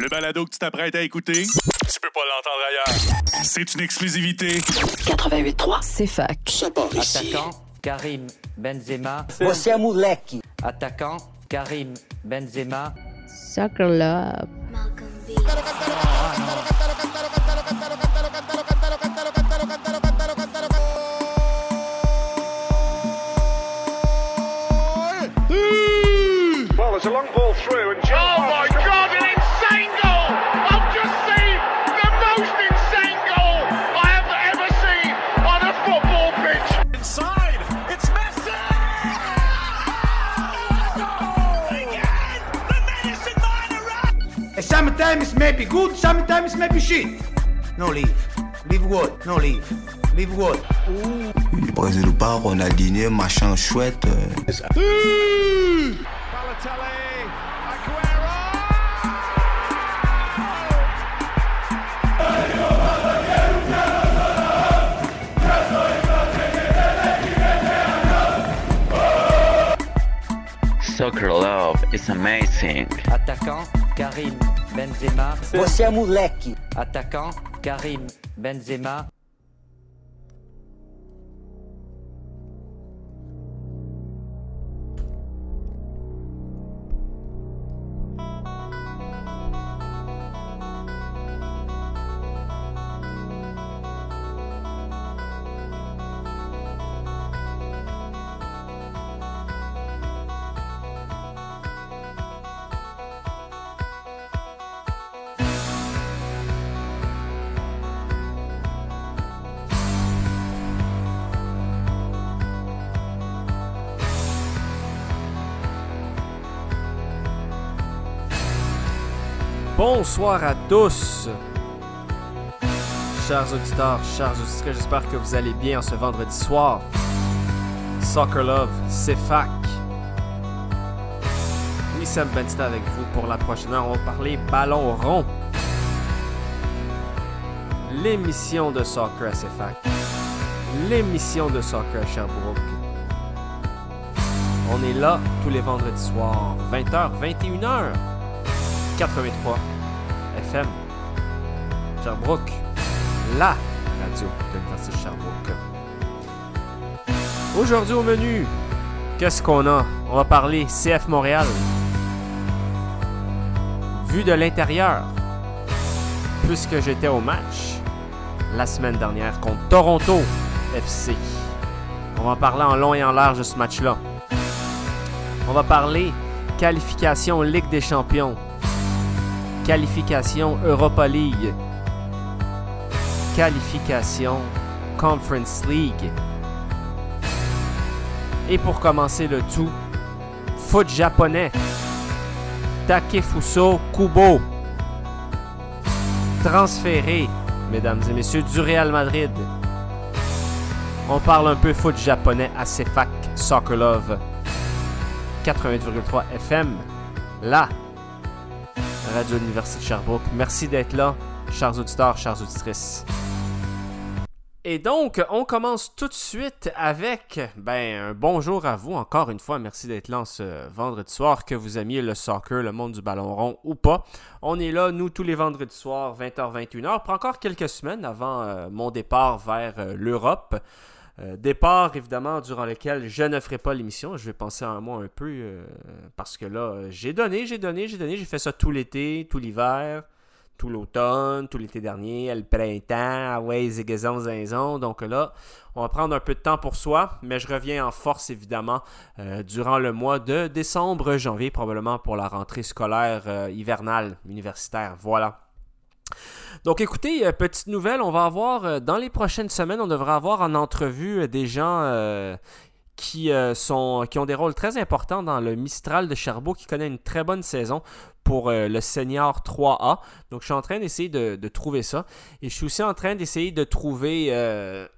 Le balado que tu t'apprêtes à écouter, tu peux pas l'entendre ailleurs. C'est une exclusivité. 88.3, c'est fac. Ça part ici. Attaquant, Karim Benzema. Você é moleque. Attaquant, Karim Benzema. Soccer Love. Well, Sometimes maybe good, sometimes maybe shit. No leave. Leave what? No leave. Leave what? Brésil ou pas, Ronaldinho, machin chouette. euh. Soccer love is amazing. Attaquant, Karim Benzema. Você é moleque. Attaquant, Karim Benzema. Bonsoir à tous. Chers auditeurs, chers auditrices, j'espère que vous allez bien en ce vendredi soir. Soccer Love, c'est fac. Oui, avec vous pour la prochaine heure. On va parler ballon rond. L'émission de soccer à CFAC. L'émission de soccer à Sherbrooke. On est là tous les vendredis soirs, 20h, 21h. 83 FM. Sherbrooke, la radio de l'Université Sherbrooke. Aujourd'hui au menu, qu'est-ce qu'on a? On va parler CF Montréal. Vue de l'intérieur, puisque j'étais au match la semaine dernière contre Toronto FC. On va parler en long et en large de ce match-là. On va parler qualification Ligue des Champions qualification Europa League, qualification Conference League. Et pour commencer le tout, foot japonais, Takefuso Kubo, transféré, mesdames et messieurs, du Real Madrid. On parle un peu foot japonais à CFAC Soccer Love 88,3 FM. Là, Radio Université de Sherbrooke. Merci d'être là, chers auditeurs, chères auditrices. Et donc, on commence tout de suite avec ben, un bonjour à vous encore une fois. Merci d'être là ce vendredi soir, que vous aimiez le soccer, le monde du ballon rond ou pas. On est là, nous, tous les vendredis soirs, 20h-21h, pour encore quelques semaines avant euh, mon départ vers euh, l'Europe. Euh, départ, évidemment, durant lequel je ne ferai pas l'émission. Je vais penser à moi un peu euh, parce que là, j'ai donné, j'ai donné, j'ai donné. J'ai fait ça tout l'été, tout l'hiver, tout l'automne, tout l'été dernier, le printemps, ah ouais, zigazon, zinzon. Donc là, on va prendre un peu de temps pour soi, mais je reviens en force, évidemment, euh, durant le mois de décembre, janvier, probablement pour la rentrée scolaire hivernale, universitaire. Voilà. Donc écoutez, euh, petite nouvelle, on va avoir euh, dans les prochaines semaines, on devrait avoir en entrevue euh, des gens qui, ont des rôles très importants dans le Mistral de Sherbrooke qui connaît une très bonne saison pour le Senior 3A. Donc je suis en train d'essayer de, trouver ça. Et je suis aussi en train d'essayer de trouver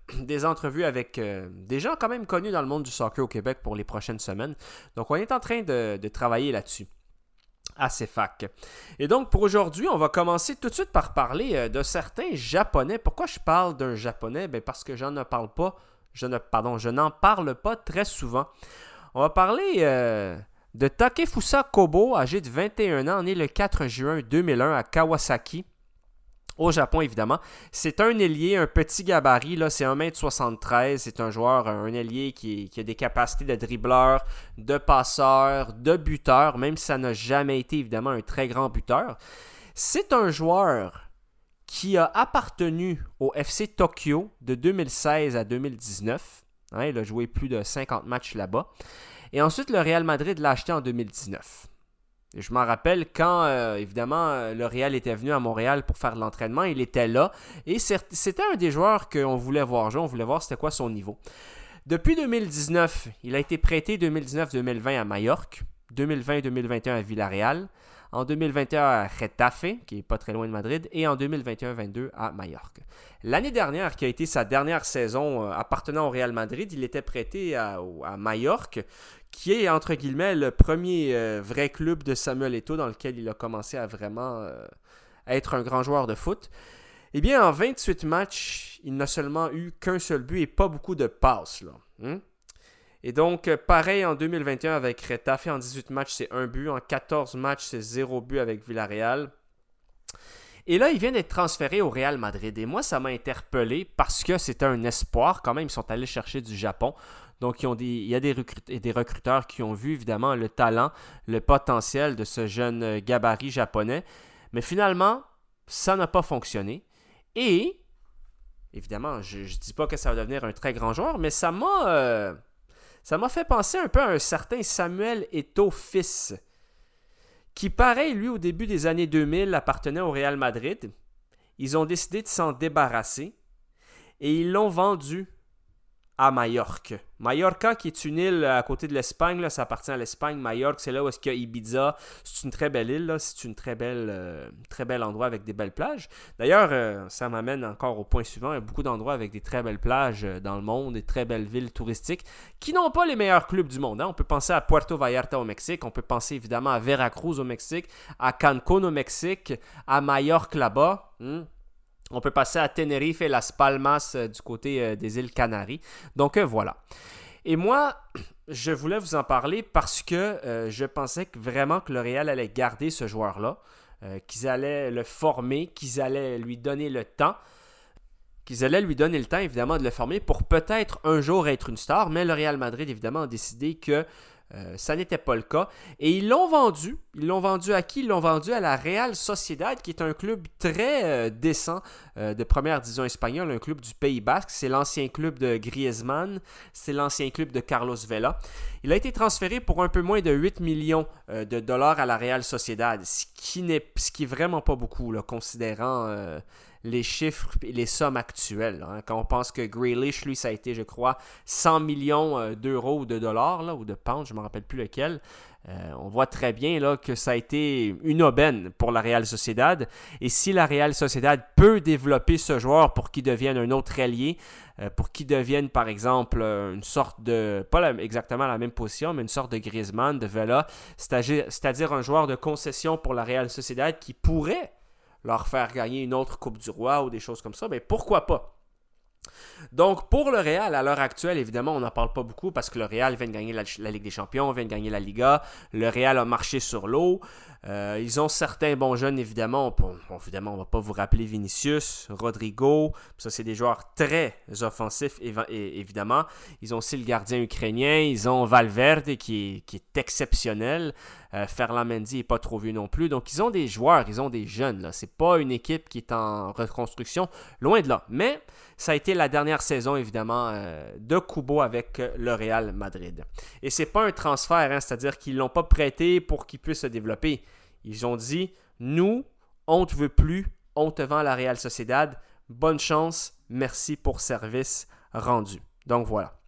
des entrevues avec des gens quand même connus dans le monde du soccer au Québec pour les prochaines semaines. Donc on est en train de travailler là-dessus à CFAC. Et donc, pour aujourd'hui, on va commencer tout de suite par parler euh, de certains Japonais. Pourquoi je parle d'un Japonais? Ben Parce que j'en ne parle pas, je ne, n'en parle pas très souvent. On va parler euh, de Takefusa Kobo, âgé de 21 ans, né le 4 juin 2001 à Kawasaki, au Japon, évidemment. C'est un ailier, un petit gabarit, là, c'est 1m73. C'est un joueur, un ailier qui, qui, a des capacités de dribbleur, de passeur, de buteur, même si ça n'a jamais été évidemment un très grand buteur. C'est un joueur qui a appartenu au FC Tokyo de 2016 à 2019. Hein, il a joué plus de 50 matchs là-bas. Et ensuite, le Real Madrid l'a acheté en 2019. Je m'en rappelle quand, euh, évidemment, euh, le Real était venu à Montréal pour faire de l'entraînement, il était là. Et c'était un des joueurs qu'on voulait voir jouer, on voulait voir c'était quoi son niveau. Depuis 2019, il a été prêté 2019-2020 à Majorque, 2020-2021 à Villarreal, en 2021 à Retafe, qui est pas très loin de Madrid, et en 2021-22 à Majorque. L'année dernière, qui a été sa dernière saison euh, appartenant au Real Madrid, il était prêté à, à Majorque, qui est entre guillemets le premier euh, vrai club de Samuel Eto'o dans lequel il a commencé à vraiment euh, être un grand joueur de foot. Eh bien, en 28 matchs, il n'a seulement eu qu'un seul but et pas beaucoup de passes. Hein? Et donc, euh, pareil en 2021 avec Retafe, en 18 matchs, c'est un but. En 14 matchs, c'est zéro but avec Villarreal. Et là, il vient d'être transféré au Real Madrid. Et moi, ça m'a interpellé parce que c'était un espoir. Quand même, ils sont allés chercher du Japon. Donc, il y a des, recruteurs qui ont vu évidemment le talent, le potentiel de ce jeune euh, gabarit japonais. Mais finalement, ça n'a pas fonctionné. Et, évidemment, je ne dis pas que ça va devenir un très grand joueur, mais ça m'a... Euh, ça m'a fait penser un peu à un certain Samuel Eto'o fils, qui pareil, lui, au début des années 2000, appartenait au Real Madrid. Ils ont décidé de s'en débarrasser et ils l'ont vendu à Majorque. Majorca, qui est une île à côté de l'Espagne, ça appartient à l'Espagne. Majorque, c'est là où est-ce qu'il y a Ibiza. C'est une très belle île, c'est une très belle, euh, très bel endroit avec des belles plages. D'ailleurs, euh, ça m'amène encore au point suivant. Il y a beaucoup d'endroits avec des très belles plages euh, dans le monde, des très belles villes touristiques qui n'ont pas les meilleurs clubs du monde. Hein. On peut penser à Puerto Vallarta au Mexique, on peut penser évidemment à Veracruz au Mexique, à Cancún au Mexique, à Majorque là-bas. Hmm. On peut passer à Tenerife et Las Palmas euh, du côté euh, des îles Canaries. Donc euh, voilà. Et moi, je voulais vous en parler parce que je pensais vraiment que le Real allait garder ce joueur-là, qu'ils allaient le former, qu'ils allaient lui donner le temps qu'ils allaient lui donner le temps, évidemment, de le former pour peut-être un jour être une star, mais le Real Madrid, évidemment, a décidé que euh, ça n'était pas le cas. Et ils l'ont vendu. Ils l'ont vendu à qui? Ils l'ont vendu à la Real Sociedad, qui est un club très euh, décent euh, de première division espagnole, un club du Pays Basque. C'est l'ancien club de Griezmann, c'est l'ancien club de Carlos Vela. Il a été transféré pour un peu moins de 8 millions de dollars à la Real Sociedad, ce qui n'est vraiment pas beaucoup, considérant les chiffres et les sommes actuelles. Hein. Quand on pense que Grealish, lui, ça a été, je crois, 100 millions euh, d'euros ou de dollars, ou de pounds, je ne me rappelle plus lequel. Euh, on voit très bien là, que ça a été une aubaine pour la Real Sociedad. Et si la Real Sociedad peut développer ce joueur pour qu'il devienne un autre allié, euh, pour qu'il devienne par exemple une sorte de, pas exactement la même position, mais une sorte de Griezmann, de Vela, c'est-à-dire un joueur de concession pour la Real Sociedad qui pourrait leur faire gagner une autre Coupe du Roi ou des choses comme ça, mais pourquoi pas? Donc, pour le Real, à l'heure actuelle, évidemment, on n'en parle pas beaucoup parce que le Real vient de gagner la, Ligue des Champions, vient de gagner la Liga. Le Real a marché sur l'eau. Euh, ils ont certains bons jeunes, évidemment. Évidemment, on ne va pas vous rappeler Vinicius, Rodrigo. Ça, c'est des joueurs très offensifs, évidemment. Ils ont aussi le gardien ukrainien. Ils ont Valverde, qui est, exceptionnel. Euh, Ferland Mendy n'est pas trop vieux non plus. Donc, ils ont des joueurs, ils ont des jeunes. Ce n'est pas une équipe qui est en reconstruction. Loin de là. Mais ça a été la dernière saison, évidemment, euh, de Kubo avec le Real Madrid. Et c'est pas un transfert, hein, c'est-à-dire qu'ils ne l'ont pas prêté pour qu'il puisse se développer. Ils ont dit Nous, on ne te veut plus, on te vend la Real Sociedad. Bonne chance, merci pour service rendu. Donc voilà.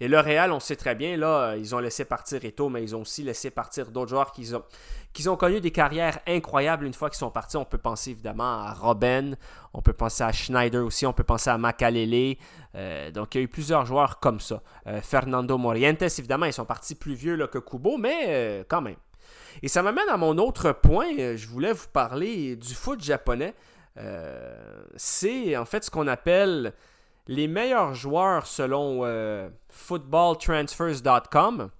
Et le Real, on sait très bien, là, ils ont laissé partir Eto, mais ils ont aussi laissé partir d'autres joueurs qui ont, connu des carrières incroyables une fois qu'ils sont partis. On peut penser évidemment à Robben, on peut penser à Schneider aussi, on peut penser à Makalele. Euh, donc il y a eu plusieurs joueurs comme ça. Euh, Fernando Morientes, évidemment, ils sont partis plus vieux que Kubo, mais euh, quand même. Et ça m'amène à mon autre point. Je voulais vous parler du foot japonais. C'est en fait ce qu'on appelle les meilleurs joueurs selon footballtransfers.com.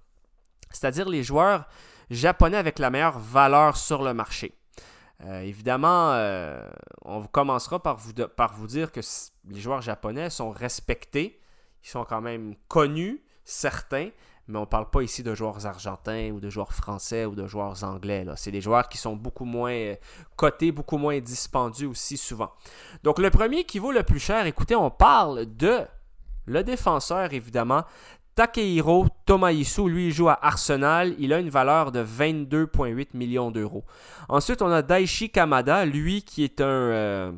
c'est-à-dire les joueurs japonais avec la meilleure valeur sur le marché. Euh, évidemment, euh, on commencera par vous dire que les joueurs japonais sont respectés, ils sont quand même connus, certains, mais on ne parle pas ici de joueurs argentins ou de joueurs français ou de joueurs anglais. C'est des joueurs qui sont beaucoup moins euh, cotés, beaucoup moins dispendieux aussi souvent. Donc le premier qui vaut le plus cher, écoutez, on parle de le défenseur évidemment. Takehiro Tomaisu, lui, il joue à Arsenal. Il a une valeur de 22,8 millions d'euros. Ensuite, on a Daichi Kamada, lui, qui est un, euh,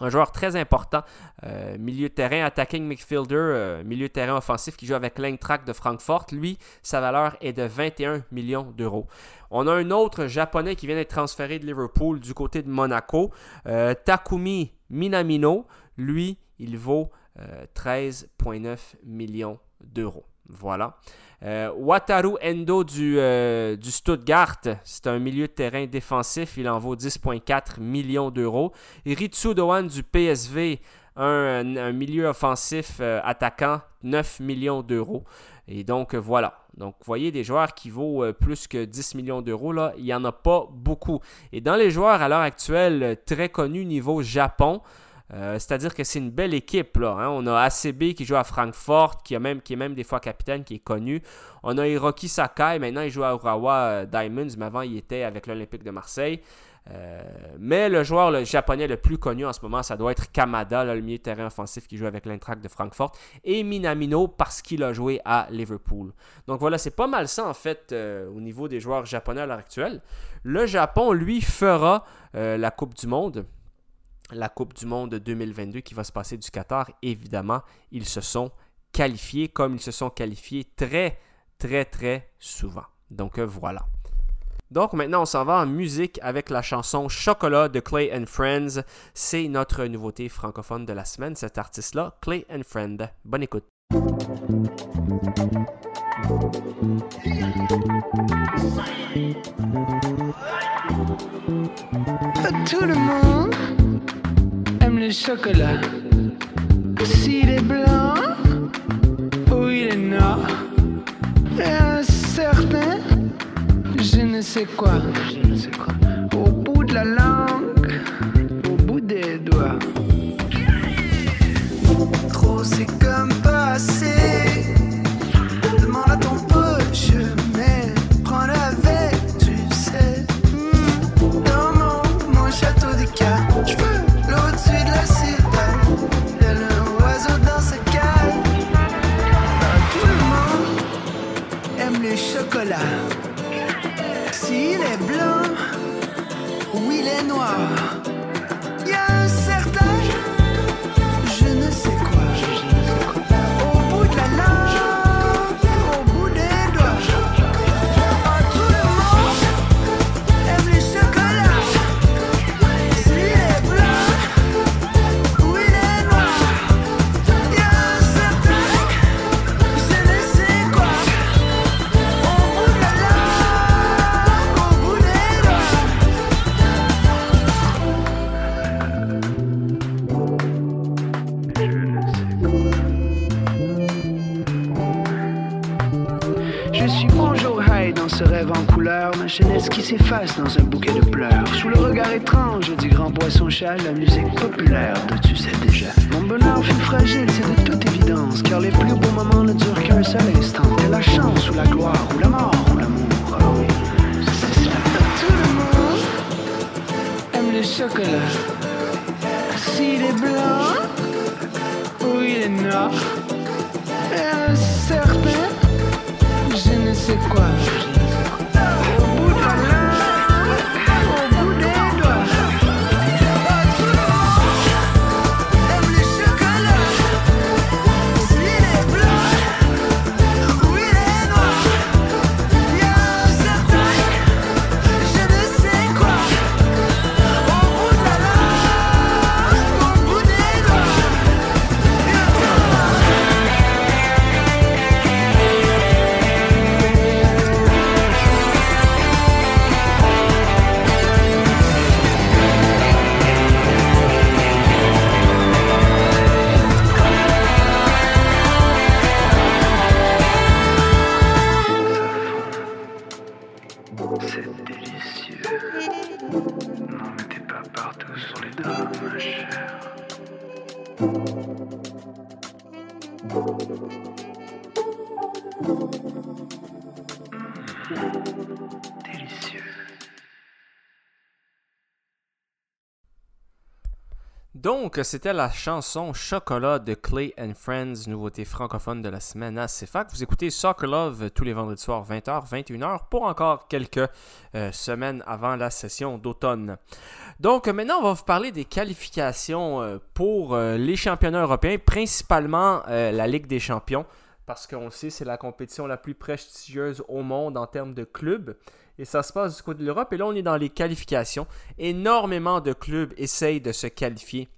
un joueur très important, euh, milieu de terrain, attacking midfielder, euh, milieu de terrain offensif qui joue avec l'Eintracht de Francfort. Lui, sa valeur est de 21 millions d'euros. On a un autre japonais qui vient d'être transféré de Liverpool du côté de Monaco, euh, Takumi Minamino. Lui, il vaut 13,9 millions d'euros. Voilà. Euh, Wataru Endo du, euh, du Stuttgart, c'est un milieu de terrain défensif, il en vaut 10,4 millions d'euros. Ritsu Doan du PSV, un, milieu offensif euh, attaquant, 9 millions d'euros. Et donc voilà. Donc vous voyez des joueurs qui vaut plus que 10 millions d'euros, là, il n'y en a pas beaucoup. Et dans les joueurs à l'heure actuelle très connus niveau Japon, euh, c'est-à-dire que c'est une belle équipe. Hein. On a ACB qui joue à Francfort, qui, est même des fois capitaine, qui est connu. On a Hiroki Sakai, maintenant il joue à Urawa euh, Diamonds, mais avant il était avec l'Olympique de Marseille. Euh, mais le joueur japonais le plus connu en ce moment, ça doit être Kamada, le milieu de terrain offensif qui joue avec l'Eintracht de Francfort, et Minamino parce qu'il a joué à Liverpool. Donc voilà, c'est pas mal ça en fait au niveau des joueurs japonais à l'heure actuelle. Le Japon, lui, fera la Coupe du Monde la Coupe du Monde 2022 qui va se passer du Qatar, évidemment, ils se sont qualifiés comme ils se sont qualifiés très, très, très souvent. Donc euh, voilà. Donc maintenant, on s'en va en musique avec la chanson Chocolat de Clay and Friends. C'est notre nouveauté francophone de la semaine, cet artiste-là, Clay and Friend. Bonne écoute. Tout le monde le chocolat. S'il est blanc ou il est noir, et un certain, je ne sais quoi, au bout de la langue, au bout des doigts. Trop c'est comme ce rêve en couleur, ma jeunesse qui s'efface dans un bouquet de pleurs. Sous le regard étrange du grand poisson chat, la musique populaire de tu sais déjà. Mon bonheur fut fragile, c'est de toute évidence, car les plus beaux moments ne durent qu'un seul instant. Et la chance ou la gloire ou la mort ou l'amour, c'est cela. Tout le monde aime le chocolat. S'il est blanc ou il est noir, et un certain je ne sais quoi. Thank you. Donc, c'était la chanson Chocolat de Clay Friends, nouveauté francophone de la semaine à CFAC. Vous écoutez Soccer Love tous les vendredis soirs, 20h, 21h, pour encore quelques euh, semaines avant la session d'automne. Donc, maintenant, on va vous parler des qualifications euh, pour euh, les championnats européens, principalement la Ligue des champions, parce qu'on le sait, c'est la compétition la plus prestigieuse au monde en termes de clubs. Et ça se passe du côté de l'Europe. Et là, on est dans les qualifications. Énormément de clubs essayent de se qualifier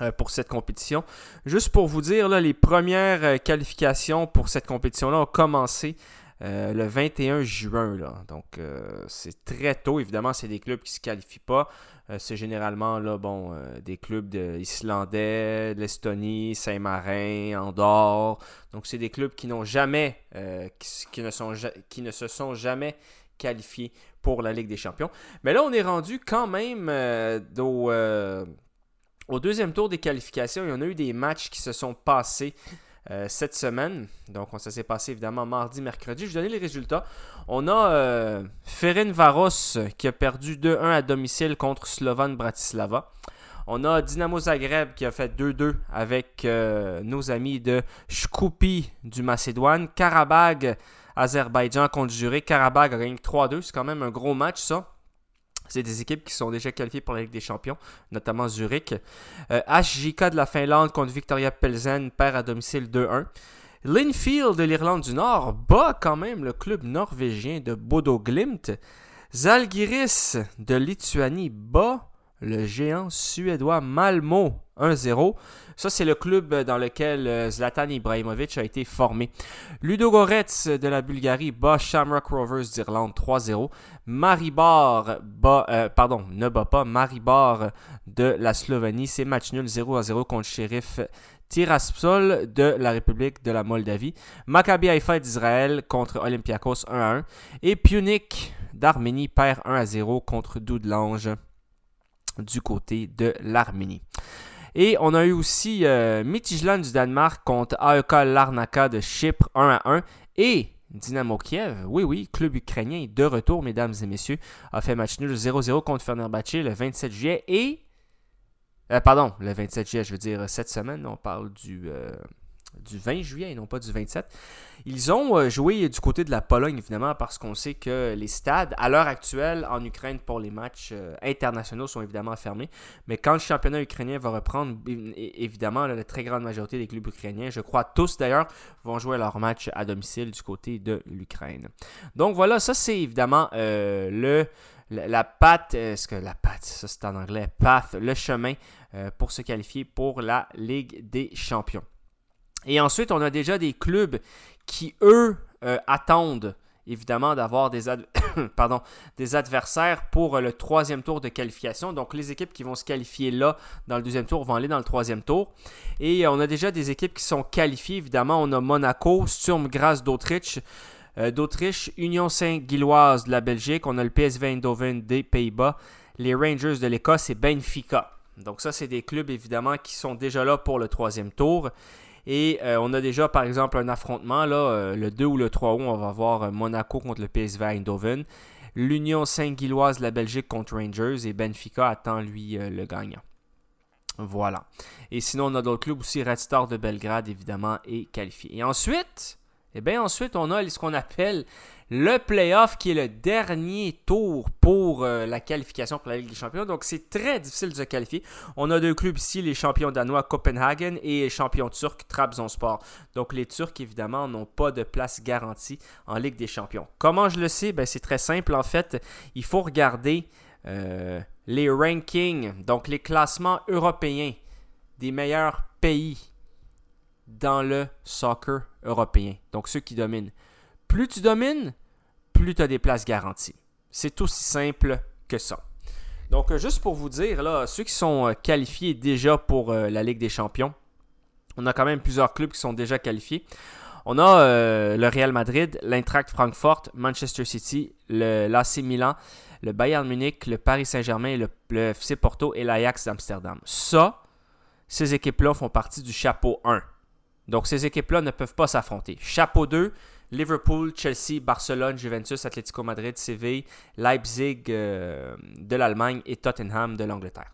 euh, pour cette compétition. Juste pour vous dire, là, les premières euh, qualifications pour cette compétition-là ont commencé euh, le 21 juin. Là. Donc, c'est très tôt. Évidemment, c'est des clubs qui ne se qualifient pas. c'est généralement là, bon, des clubs de islandais, de l'Estonie, Saint-Marin, Andorre. Donc, c'est des clubs qui n'ont jamais, qui, ne sont, qui ne se sont jamais qualifiés pour la Ligue des Champions. Mais là, on est rendu quand même euh, euh, au, deuxième tour des qualifications. Il y en a eu des matchs qui se sont passés euh, cette semaine. Donc, ça s'est passé évidemment mardi, mercredi. Je vais donner les résultats. On a Ferin Varos qui a perdu 2-1 à domicile contre Slovan Bratislava. On a Dynamo Zagreb qui a fait 2-2 avec nos amis de Shkupi du Macédoine. Karabag Azerbaïdjan contre Zurich. Karabakh a gagné 3-2. C'est quand même un gros match, ça. C'est des équipes qui sont déjà qualifiées pour la Ligue des Champions, notamment Zurich. HJK euh, de la Finlande contre Victoria Pelzen perd à domicile 2-1. Linfield de l'Irlande du Nord bat quand même le club norvégien de Bodo Glimt. Zalgiris de Lituanie bat le géant suédois Malmo 1-0. Ça, c'est le club dans lequel euh, Zlatan Ibrahimovic a été formé. Ludogorets de la Bulgarie bat Shamrock Rovers d'Irlande 3-0. Maribor bat, euh, pardon, ne bat pas Maribor de la Slovénie. C'est match nul 0-0 contre Sheriff Tiraspol de la République de la Moldavie. Maccabi Haïfa d'Israël contre Olympiakos 1-1. Et Punic d'Arménie perd 1-0 contre Doudlange du côté de l'Arménie. Et on a eu aussi euh, du Danemark contre AEK Larnaka de Chypre 1 à 1. Et Dynamo Kiev, oui, oui, club ukrainien de retour, mesdames et messieurs, a fait match nul 0-0 contre Fenerbahce le 27 juillet. Et. Euh, pardon, le 27 juillet, je veux dire cette semaine, on parle du. Euh, du 20 juillet et non pas du 27. Ils ont euh, joué du côté de la Pologne, évidemment, parce qu'on sait que les stades, à l'heure actuelle, en Ukraine, pour les matchs euh, internationaux, sont évidemment fermés. Mais quand le championnat ukrainien va reprendre, évidemment, la très grande majorité des clubs ukrainiens, je crois tous d'ailleurs, vont jouer leur match à domicile du côté de l'Ukraine. Donc voilà, ça c'est évidemment euh, le la, patte, est-ce que la patte, ça c'est en anglais, path, le chemin pour se qualifier pour la Ligue des Champions. Et ensuite, on a déjà des clubs qui, eux, euh, attendent évidemment d'avoir des, adversaires pour euh, le troisième tour de qualification. Donc les équipes qui vont se qualifier là dans le deuxième tour vont aller dans le troisième tour. Et euh, on a déjà des équipes qui sont qualifiées. Évidemment, on a Monaco, Sturm Graz d'Autriche. D'Autriche, Union Saint-Gilloise de la Belgique, on a le PSV Eindhoven des Pays-Bas, les Rangers de l'Écosse et Benfica. Donc ça, c'est des clubs évidemment qui sont déjà là pour le troisième tour. Et euh, on a déjà, par exemple, un affrontement, là, euh, le 2 ou le 3 août, on va voir euh, Monaco contre le PSV Eindhoven. L'Union Saint-Gilloise de la Belgique contre Rangers et Benfica attend, lui, le gagnant. Voilà. Et sinon, on a d'autres clubs aussi. Red Star de Belgrade, évidemment, est qualifié. Et ensuite, eh bien, ensuite, on a ce qu'on appelle le playoff qui est le dernier tour pour euh, la qualification pour la Ligue des Champions. Donc c'est très difficile de se qualifier. On a deux clubs ici, les champions danois Copenhagen et les champions turcs Trabzonspor. Donc les Turcs évidemment n'ont pas de place garantie en Ligue des Champions. Comment je le sais? Ben, C'est très simple en fait. Il faut regarder euh, les rankings, donc les classements européens des meilleurs pays dans le soccer européen. Donc ceux qui dominent. Plus tu domines, plus tu as des places garanties. C'est aussi simple que ça. Donc, euh, juste pour vous dire, là, ceux qui sont euh, qualifiés déjà pour euh, la Ligue des Champions, on a quand même plusieurs clubs qui sont déjà qualifiés. On a le Real Madrid, l'Eintracht Francfort, Manchester City, l'AC Milan, le Bayern Munich, le Paris Saint-Germain, le, le FC Porto et l'Ajax d'Amsterdam. Ça, ces équipes-là font partie du chapeau 1. Donc ces équipes-là ne peuvent pas s'affronter. Chapeau 2, Liverpool, Chelsea, Barcelone, Juventus, Atlético Madrid, Séville, Leipzig euh, de l'Allemagne et Tottenham de l'Angleterre.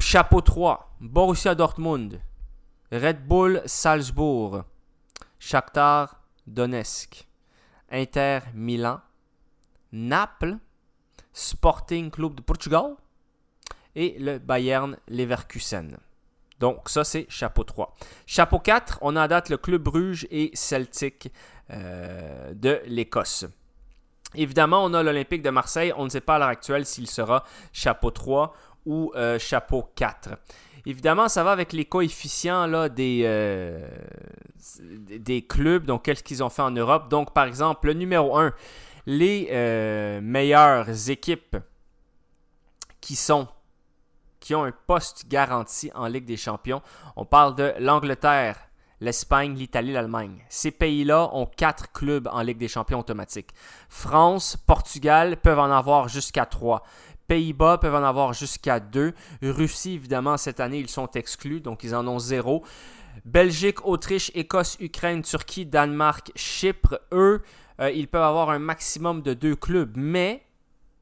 Chapeau 3, Borussia Dortmund, Red Bull Salzbourg, Shakhtar Donetsk, Inter Milan, Naples, Sporting Club de Portugal et le Bayern Leverkusen. Donc ça c'est chapeau 3. Chapeau 4, on a date le Club Bruges et Celtic de l'Écosse. Évidemment, on a l'Olympique de Marseille. On ne sait pas à l'heure actuelle s'il sera chapeau 3 ou euh, chapeau 4. Évidemment, ça va avec les coefficients euh, des clubs, donc qu'est-ce qu'ils ont fait en Europe. Donc, par exemple, le numéro 1, les euh, meilleures équipes qui sont qui ont un poste garanti en Ligue des Champions. On parle de l'Angleterre, l'Espagne, l'Italie, l'Allemagne. Ces pays-là ont quatre clubs en Ligue des Champions automatiques. France, Portugal peuvent en avoir jusqu'à trois. Pays-Bas peuvent en avoir jusqu'à deux. Russie, évidemment, cette année, ils sont exclus, donc ils en ont zéro. Belgique, Autriche, Écosse, Ukraine, Turquie, Danemark, Chypre, eux, euh, ils peuvent avoir un maximum de deux clubs, mais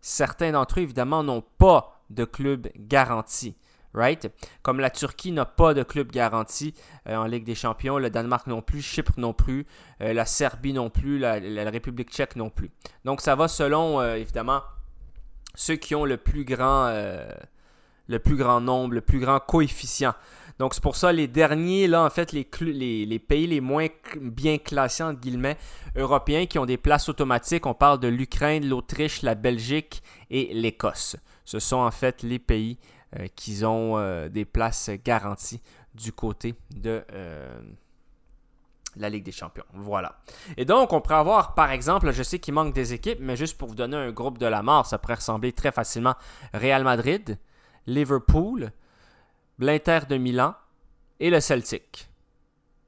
certains d'entre eux, évidemment, n'ont pas de club garanti. Right? Comme la Turquie n'a pas de club garanti euh, en Ligue des Champions, le Danemark non plus, Chypre non plus, euh, la Serbie non plus, la, République tchèque non plus. Donc ça va selon, euh, évidemment, ceux qui ont le plus grand, le plus grand nombre, le plus grand coefficient. Donc c'est pour ça les derniers, là, en fait, les, les, les, pays les moins bien classés, entre guillemets, européens qui ont des places automatiques, on parle de l'Ukraine, l'Autriche, la Belgique et l'Écosse. Ce sont en fait les pays euh, qui ont euh, des places garanties du côté de euh, la Ligue des Champions. Voilà. Et donc, on pourrait avoir, par exemple, je sais qu'il manque des équipes, mais juste pour vous donner un groupe de la mort, ça pourrait ressembler très facilement Real Madrid, Liverpool, l'Inter de Milan et le Celtic.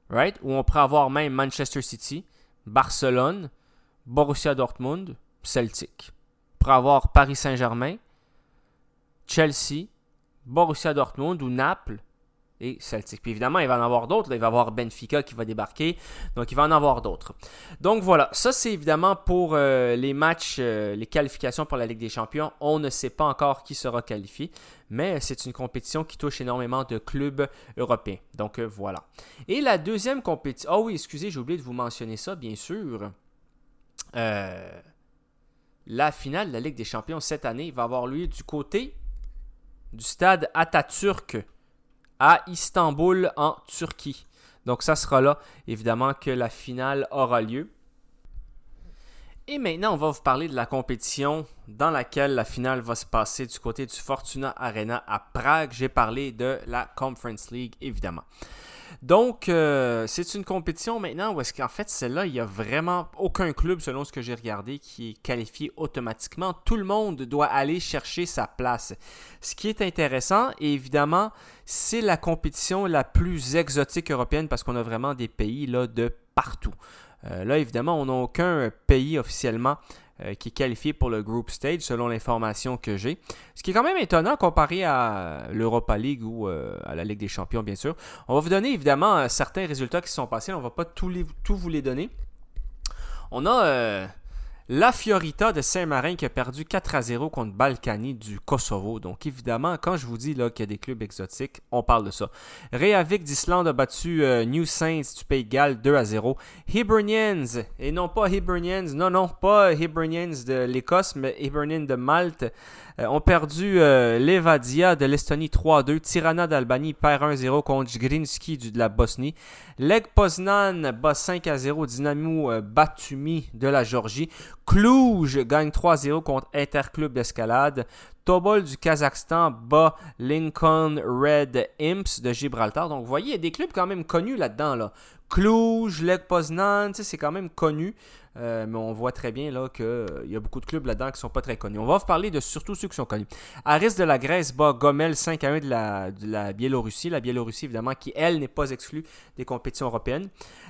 Right? Ou on pourrait avoir même Manchester City, Barcelone, Borussia Dortmund, Celtic. On pourrait avoir Paris Saint-Germain, Chelsea, Borussia Dortmund ou Naples et Celtic. Puis évidemment, il va en avoir d'autres. Il va y avoir Benfica qui va débarquer. Donc, il va en avoir d'autres. Donc, voilà. Ça, c'est évidemment pour euh, les matchs, euh, les qualifications pour la Ligue des Champions. On ne sait pas encore qui sera qualifié. Mais c'est une compétition qui touche énormément de clubs européens. Donc, euh, voilà. Et la deuxième compétition... Oh oui, excusez, j'ai oublié de vous mentionner ça, bien sûr. la finale de la Ligue des Champions cette année va avoir lieu du côté du stade Atatürk à Istanbul en Turquie. Donc ça sera là, évidemment, que la finale aura lieu. Et maintenant, on va vous parler de la compétition dans laquelle la finale va se passer du côté du Fortuna Arena à Prague. J'ai parlé de la Conference League, évidemment. Donc, euh, c'est une compétition maintenant où est-ce qu'en fait, celle-là, il n'y a vraiment aucun club, selon ce que j'ai regardé, qui est qualifié automatiquement. Tout le monde doit aller chercher sa place. Ce qui est intéressant, évidemment, c'est la compétition la plus exotique européenne parce qu'on a vraiment des pays là, de partout. Euh, là, évidemment, on n'a aucun pays officiellement qui est qualifié pour le group stage selon l'information que j'ai. Ce qui est quand même étonnant comparé à l'Europa League ou euh, à la Ligue des Champions, bien sûr. On va vous donner évidemment euh, certains résultats qui sont passés. On ne va pas les, tout vous les donner. On a euh, la Fiorita de Saint-Marin qui a perdu 4 à 0 contre Balkany du Kosovo. Donc évidemment, quand je vous dis qu'il y a des clubs exotiques, on parle de ça. Reykjavik d'Islande a battu euh, New Saints du Pays de Galles 2 à 0. Hibernians, et non pas Hibernians, non non, pas Hibernians de l'Écosse, mais Hibernians de Malte, ont perdu euh, Levadia de l'Estonie 3 à 2. Tirana d'Albanie perd 1 à 0 contre Grinski de la Bosnie. Leg Poznan bat 5 à 0 Dynamo euh, Batumi de la Georgie. Cluj gagne 3-0 contre Interclub d'escalade. Tobol du Kazakhstan bat Lincoln Red Imps de Gibraltar. Donc, vous voyez, il y a des clubs quand même connus là-dedans. Là. Cluj, Lech Poznan, c'est quand même connu. Euh, mais on voit très bien là qu'il euh, y a beaucoup de clubs là-dedans qui sont pas très connus. On va vous parler de surtout ceux qui sont connus. Aris de la Grèce bat Gomel 5 à 1 de la, de la Biélorussie. La Biélorussie, évidemment, qui, elle, n'est pas exclue des compétitions européennes.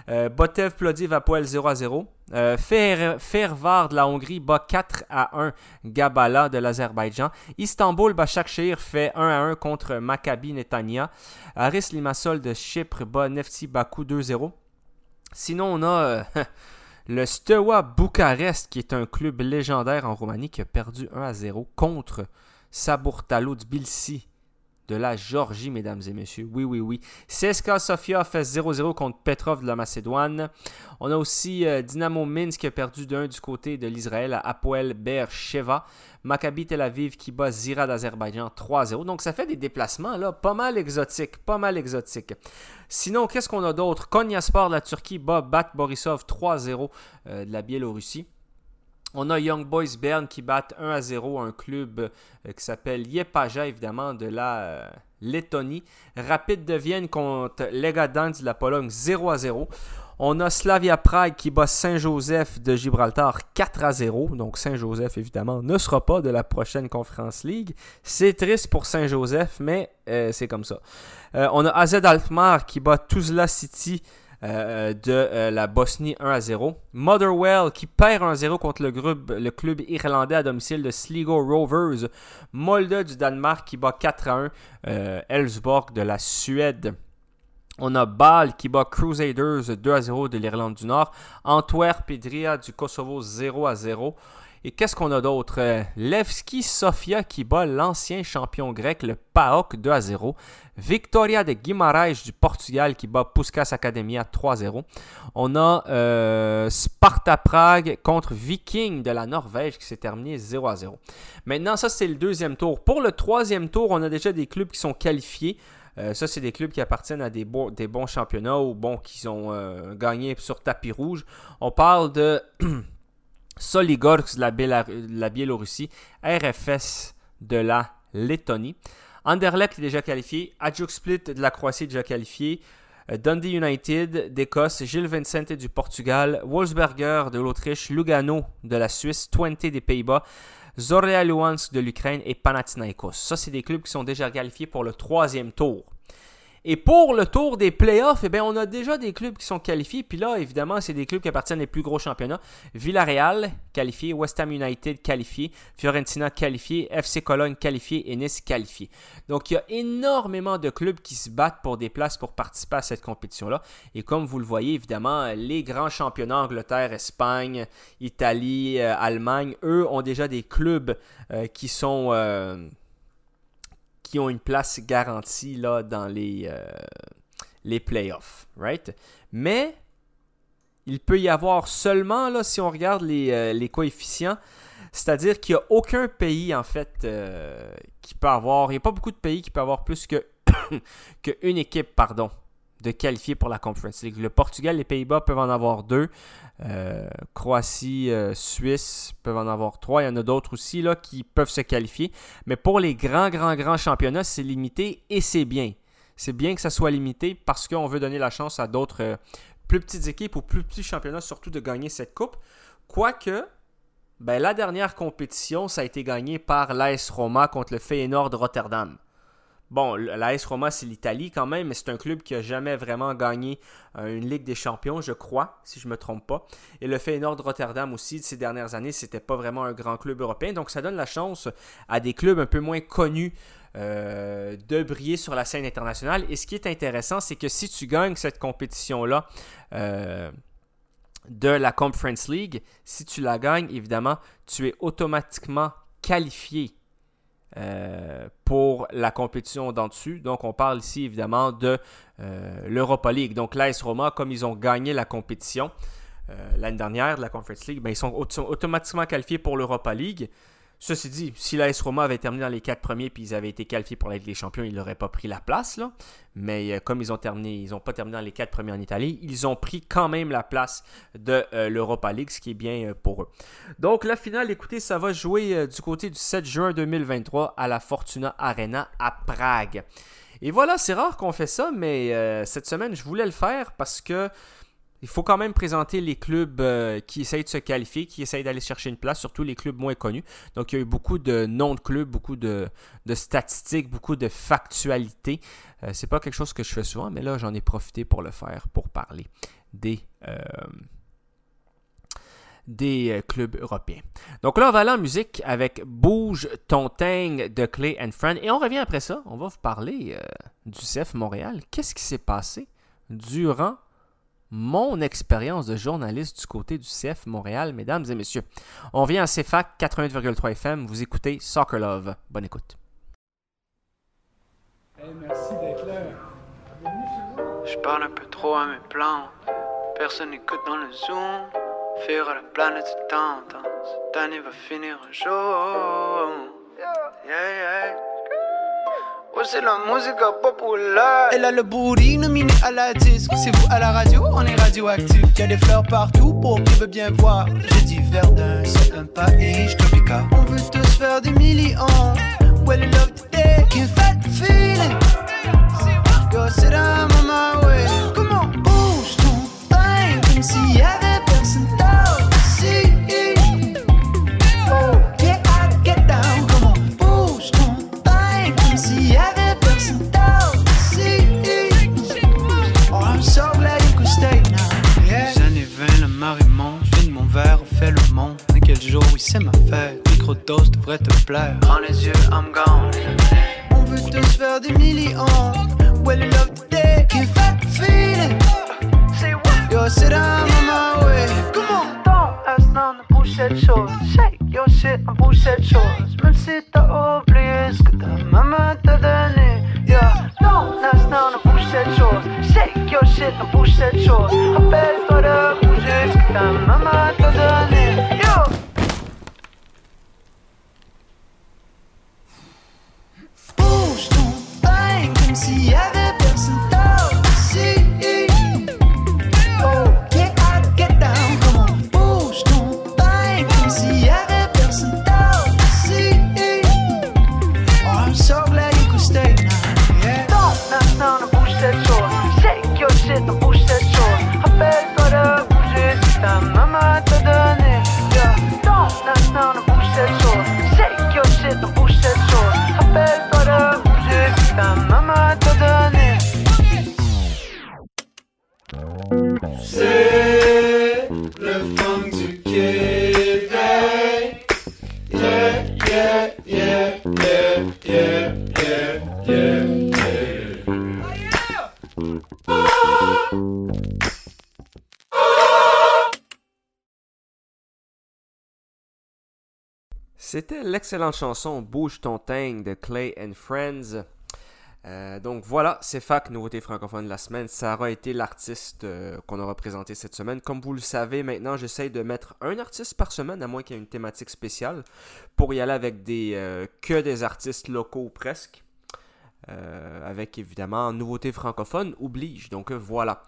Euh, Botev Plodiv à Poel 0 à 0. Euh, Fer Fervar de la Hongrie bat 4 à 1 Gabala de l'Azerbaïdjan. Istanbul Başakşehir fait 1 à 1 contre Maccabi Netanya. Aris Limassol de Chypre bat Nefti Baku 2-0. Sinon, on a le Steaua Bucarest, qui est un club légendaire en Roumanie, qui a perdu 1 à 0 contre Saburtalo Tbilisi de la Georgie, mesdames et messieurs. Oui, oui, oui. CSKA Sofia fait 0-0 contre Petrov de la Macédoine. On a aussi euh, Dynamo Minsk qui a perdu d'un du côté de l'Israël à Apoel Beersheva. Maccabi Tel Aviv qui bat Zira d'Azerbaïdjan 3-0. Donc ça fait des déplacements là, pas mal exotiques, pas mal exotiques. Sinon, qu'est-ce qu'on a d'autre? Konyaspor de la Turquie bat Bat Borisov 3-0 euh, de la Biélorussie. On a Young Boys Bern qui battent 1 à 0 un club euh, qui s'appelle Yepaja, évidemment, de la euh, Lettonie. Rapide de Vienne contre Legadan de la Pologne 0 à 0. On a Slavia Prague qui bat Saint-Joseph de Gibraltar 4 à 0. Donc Saint-Joseph, évidemment, ne sera pas de la prochaine Conference League. C'est triste pour Saint-Joseph, mais euh, c'est comme ça. on a AZ Alkmaar qui bat Tuzla City euh, de euh, la Bosnie 1 à 0. Motherwell qui perd 1 à 0 contre le, le, club irlandais à domicile de Sligo Rovers. Molde du Danemark qui bat 4 à 1 euh, Ellsborg de la Suède. On a Bâle qui bat Crusaders 2 à 0 de l'Irlande du Nord. Antwerp et du Kosovo 0 à 0. Et qu'est-ce qu'on a d'autre? Euh, Levski Sofia qui bat l'ancien champion grec, le PAOK 2 à 0. Victoria de Guimarães du Portugal qui bat Puskas Academia 3 0. On a euh, Sparta Prague contre Viking de la Norvège qui s'est terminé 0 à 0. Maintenant, ça c'est le deuxième tour. Pour le troisième tour, on a déjà des clubs qui sont qualifiés. Euh, ça, c'est des clubs qui appartiennent à des, des bons championnats ou bon, qui ont gagné sur tapis rouge. On parle de Soligorsk de la, Biélorussie, RFS de la Lettonie. Anderlecht est déjà qualifié, Ajax Split de la Croatie est déjà qualifié, euh, Dundee United d'Écosse, Gilles Vincente du Portugal, Wolfsberger de l'Autriche, Lugano de la Suisse, Twente des Pays-Bas, Zorya Luhansk de l'Ukraine et Panathinaikos. Ça, c'est des clubs qui sont déjà qualifiés pour le troisième tour. Et pour le tour des playoffs, eh bien, on a déjà des clubs qui sont qualifiés. Puis là, évidemment, c'est des clubs qui appartiennent aux plus gros championnats. Villarreal qualifié, West Ham United qualifié, Fiorentina qualifié, FC Cologne qualifié et Nice qualifié. Donc, il y a énormément de clubs qui se battent pour des places pour participer à cette compétition-là. Et comme vous le voyez, évidemment, les grands championnats, Angleterre, Espagne, Italie, euh, Allemagne, eux ont déjà des clubs euh, qui sont... Euh, qui ont une place garantie là, dans les, euh, les playoffs. Right? Mais il peut y avoir seulement, là, si on regarde les, euh, les coefficients, c'est-à-dire qu'il n'y a aucun pays, en fait, euh, qui peut avoir. Il n'y a pas beaucoup de pays qui peuvent avoir plus que qu'une équipe, pardon, de qualifier pour la Conference. Le Portugal, les Pays-Bas peuvent en avoir deux. Euh, Croatie, euh, Suisse peuvent en avoir trois. Il y en a d'autres aussi qui peuvent se qualifier. Mais pour les grands, grands, grands championnats, c'est limité et c'est bien. C'est bien que ça soit limité parce qu'on veut donner la chance à d'autres euh, plus petites équipes ou plus petits championnats surtout de gagner cette coupe. Quoique, ben, la dernière compétition, ça a été gagné par l'AS Roma contre le Feyenoord de Rotterdam. Bon, l'AS Roma, c'est l'Italie quand même, mais c'est un club qui a jamais vraiment gagné euh, une Ligue des Champions, je crois, si je ne me trompe pas. Et le Feyenoord Rotterdam aussi, de ces dernières années, c'était pas vraiment un grand club européen. Donc, ça donne la chance à des clubs un peu moins connus euh, de briller sur la scène internationale. Et ce qui est intéressant, c'est que si tu gagnes cette compétition-là, euh, de la Conference League, si tu la gagnes, évidemment, tu es automatiquement qualifié euh, pour la compétition d'en dessus. Donc, on parle ici évidemment de euh, l'Europa League. Donc, l'AS Roma, comme ils ont gagné la compétition euh, l'année dernière de la Conference League, ben, ils sont automatiquement qualifiés pour l'Europa League. Ceci dit, si l'AS Roma avait terminé dans les quatre premiers puis ils avaient été qualifiés pour la Ligue des Champions, ils n'auraient pas pris la place. Mais euh, comme ils ont terminé, ils n'ont pas terminé dans les quatre premiers en Italie, ils ont pris quand même la place de euh, l'Europa League, ce qui est bien euh, pour eux. Donc la finale, écoutez, ça va jouer du côté du 7 juin 2023 à la Fortuna Arena à Prague. Et voilà, c'est rare qu'on fait ça, mais cette semaine, je voulais le faire parce que il faut quand même présenter les clubs euh, qui essayent de se qualifier, qui essayent d'aller chercher une place, surtout les clubs moins connus. Donc, il y a eu beaucoup de noms de clubs, beaucoup de, statistiques, beaucoup de factualités. Ce euh, c'est pas quelque chose que je fais souvent, mais là, j'en ai profité pour le faire, pour parler des, euh, des euh, clubs européens. Donc là, on va aller en musique avec Bouge ton de Clay and Friend. Et on revient après ça. On va vous parler du CF Montréal. Qu'est-ce qui s'est passé durant mon expérience de journaliste du côté du CF Montréal, mesdames et messieurs. On vient à CFAC 88,3 FM. Vous écoutez Soccer Love. Bonne écoute. merci d'être là. Je parle un peu trop à mes plans. Personne n'écoute dans le zoom. Faire à la planète tendance. Cette année va finir un jour. Yeah, yeah. C'est la musique populaire. Elle a le booty nominé à la disque. C'est vous à la radio, on est radioactif. Y'a des fleurs partout pour qui veut bien voir. Je dis Verdun, c'est un pays tropical. On veut tous faire des millions. Well, love today, can fat feeling. Yo, sit down on my way. Quel jour, oui, c'est ma fête. Microdose devrait te plaire. Prends les yeux, I'm gone. On veut tous faire des millions. Well, love today, can fat feeling. Yo, sit down on my way. Come on. Don't ask none de bouge cette chose. Shake your shit, on bouge cette chose. Même si t'as oublié ce que ta maman t'a donné. Yeah, don't ask none de bouge cette chose. Shake your shit, on bouge cette chose. L'excellente chanson Bouge ton tang de Clay and Friends. Euh, donc voilà, c'est FAC, nouveauté francophone de la semaine. Ça aura été l'artiste euh, qu'on aura présenté cette semaine. Comme vous le savez, maintenant j'essaye de mettre un artiste par semaine, à moins qu'il y ait une thématique spéciale, pour y aller avec des euh, que des artistes locaux presque. Avec évidemment nouveauté francophone oblige. Donc voilà.